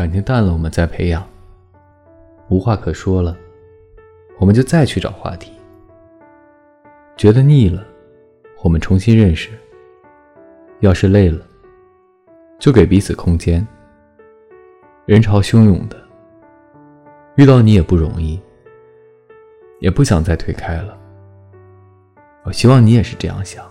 感情淡了我们再培养。无话可说了我们就再去找话题。觉得腻了我们重新认识。要是累了就给彼此空间。人潮汹涌的遇到你也不容易。也不想再推开了。我希望你也是这样想。